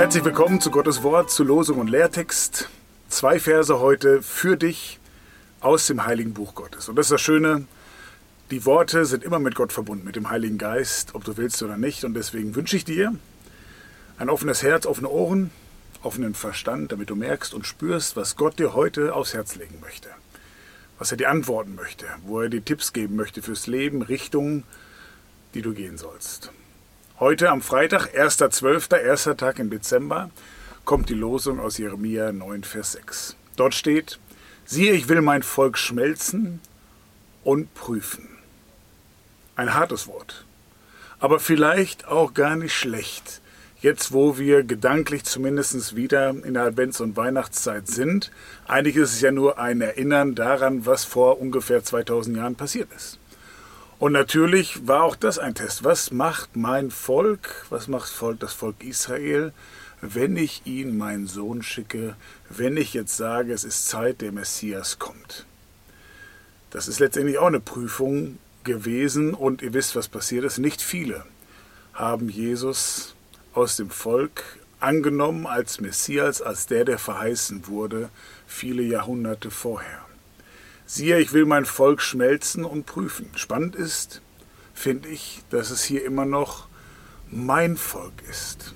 Herzlich willkommen zu Gottes Wort, zu Losung und Lehrtext. Zwei Verse heute für dich aus dem Heiligen Buch Gottes. Und das ist das Schöne, die Worte sind immer mit Gott verbunden, mit dem Heiligen Geist, ob du willst oder nicht. Und deswegen wünsche ich dir ein offenes Herz, offene Ohren, offenen Verstand, damit du merkst und spürst, was Gott dir heute aufs Herz legen möchte. Was er dir antworten möchte, wo er dir Tipps geben möchte fürs Leben, Richtungen, die du gehen sollst. Heute am Freitag, 1.12., erster Tag im Dezember, kommt die Losung aus Jeremia 9, Vers 6. Dort steht, siehe, ich will mein Volk schmelzen und prüfen. Ein hartes Wort, aber vielleicht auch gar nicht schlecht. Jetzt, wo wir gedanklich zumindest wieder in der Advents- und Weihnachtszeit sind, eigentlich ist es ja nur ein Erinnern daran, was vor ungefähr 2000 Jahren passiert ist. Und natürlich war auch das ein Test. Was macht mein Volk, was macht das Volk Israel, wenn ich ihn meinen Sohn schicke, wenn ich jetzt sage, es ist Zeit, der Messias kommt? Das ist letztendlich auch eine Prüfung gewesen und ihr wisst, was passiert ist. Nicht viele haben Jesus aus dem Volk angenommen als Messias, als der, der verheißen wurde, viele Jahrhunderte vorher. Siehe, ich will mein Volk schmelzen und prüfen. Spannend ist, finde ich, dass es hier immer noch mein Volk ist.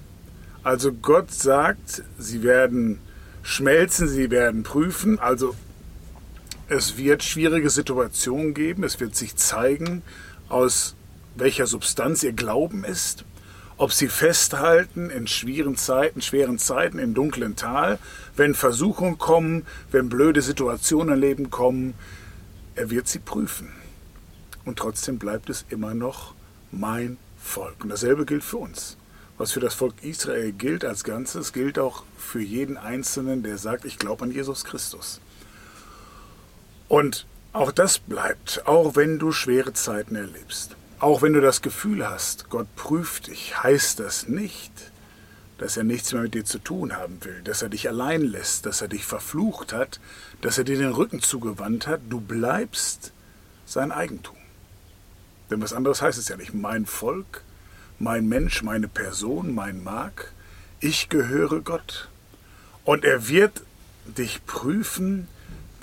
Also Gott sagt, sie werden schmelzen, sie werden prüfen. Also es wird schwierige Situationen geben, es wird sich zeigen, aus welcher Substanz ihr Glauben ist ob sie festhalten in schweren Zeiten, schweren Zeiten im dunklen Tal, wenn Versuchungen kommen, wenn blöde Situationen im Leben kommen, er wird sie prüfen. Und trotzdem bleibt es immer noch mein Volk. Und dasselbe gilt für uns. Was für das Volk Israel gilt als Ganzes, gilt auch für jeden Einzelnen, der sagt, ich glaube an Jesus Christus. Und auch das bleibt, auch wenn du schwere Zeiten erlebst. Auch wenn du das Gefühl hast, Gott prüft dich, heißt das nicht, dass er nichts mehr mit dir zu tun haben will, dass er dich allein lässt, dass er dich verflucht hat, dass er dir den Rücken zugewandt hat. Du bleibst sein Eigentum. Denn was anderes heißt es ja nicht. Mein Volk, mein Mensch, meine Person, mein Mark, ich gehöre Gott. Und er wird dich prüfen,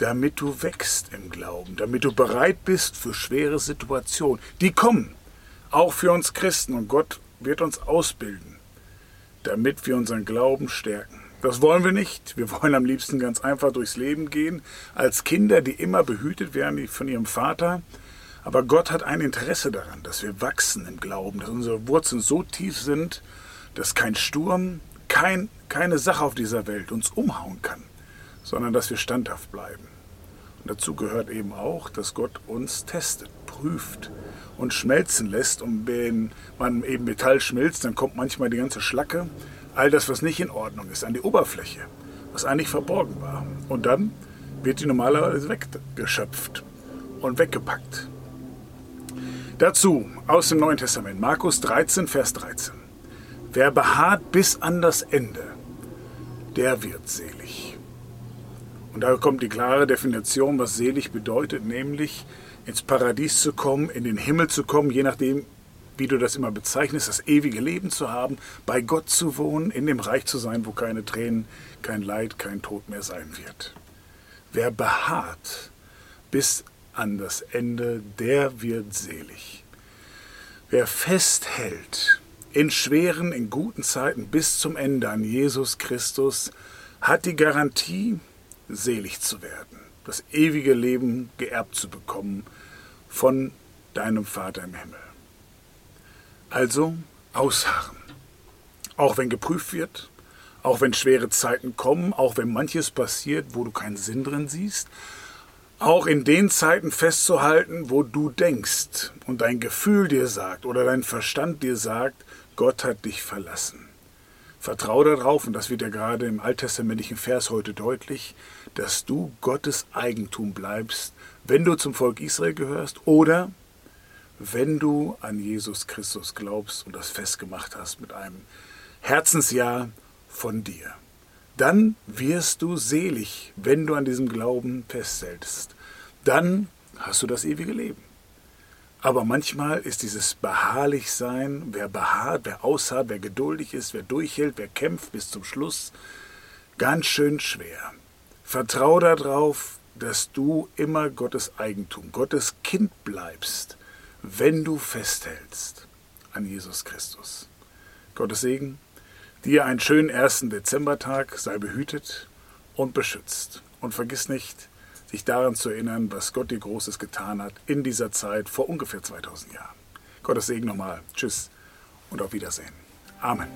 damit du wächst im Glauben, damit du bereit bist für schwere Situationen. Die kommen, auch für uns Christen, und Gott wird uns ausbilden, damit wir unseren Glauben stärken. Das wollen wir nicht. Wir wollen am liebsten ganz einfach durchs Leben gehen, als Kinder, die immer behütet werden von ihrem Vater. Aber Gott hat ein Interesse daran, dass wir wachsen im Glauben, dass unsere Wurzeln so tief sind, dass kein Sturm, kein, keine Sache auf dieser Welt uns umhauen kann, sondern dass wir standhaft bleiben. Dazu gehört eben auch, dass Gott uns testet, prüft und schmelzen lässt. Und wenn man eben Metall schmilzt, dann kommt manchmal die ganze Schlacke, all das, was nicht in Ordnung ist, an die Oberfläche, was eigentlich verborgen war. Und dann wird die normalerweise weggeschöpft und weggepackt. Dazu aus dem Neuen Testament, Markus 13, Vers 13. Wer beharrt bis an das Ende, der wird selig. Und da kommt die klare Definition, was selig bedeutet, nämlich ins Paradies zu kommen, in den Himmel zu kommen, je nachdem, wie du das immer bezeichnest, das ewige Leben zu haben, bei Gott zu wohnen, in dem Reich zu sein, wo keine Tränen, kein Leid, kein Tod mehr sein wird. Wer beharrt bis an das Ende, der wird selig. Wer festhält in schweren, in guten Zeiten bis zum Ende an Jesus Christus, hat die Garantie, selig zu werden, das ewige Leben geerbt zu bekommen von deinem Vater im Himmel. Also ausharren, auch wenn geprüft wird, auch wenn schwere Zeiten kommen, auch wenn manches passiert, wo du keinen Sinn drin siehst, auch in den Zeiten festzuhalten, wo du denkst und dein Gefühl dir sagt oder dein Verstand dir sagt, Gott hat dich verlassen. Vertraue darauf, und das wird ja gerade im alttestamentlichen Vers heute deutlich, dass du Gottes Eigentum bleibst, wenn du zum Volk Israel gehörst oder wenn du an Jesus Christus glaubst und das festgemacht hast mit einem Herzensjahr von dir. Dann wirst du selig, wenn du an diesem Glauben festhältst. Dann hast du das ewige Leben. Aber manchmal ist dieses Beharrlichsein, wer beharrt, wer ausharrt, wer geduldig ist, wer durchhält, wer kämpft bis zum Schluss, ganz schön schwer. Vertrau darauf, dass du immer Gottes Eigentum, Gottes Kind bleibst, wenn du festhältst an Jesus Christus. Gottes Segen, dir einen schönen ersten Dezembertag, sei behütet und beschützt. Und vergiss nicht, sich daran zu erinnern, was Gott dir Großes getan hat in dieser Zeit vor ungefähr 2000 Jahren. Gottes Segen nochmal. Tschüss und auf Wiedersehen. Amen.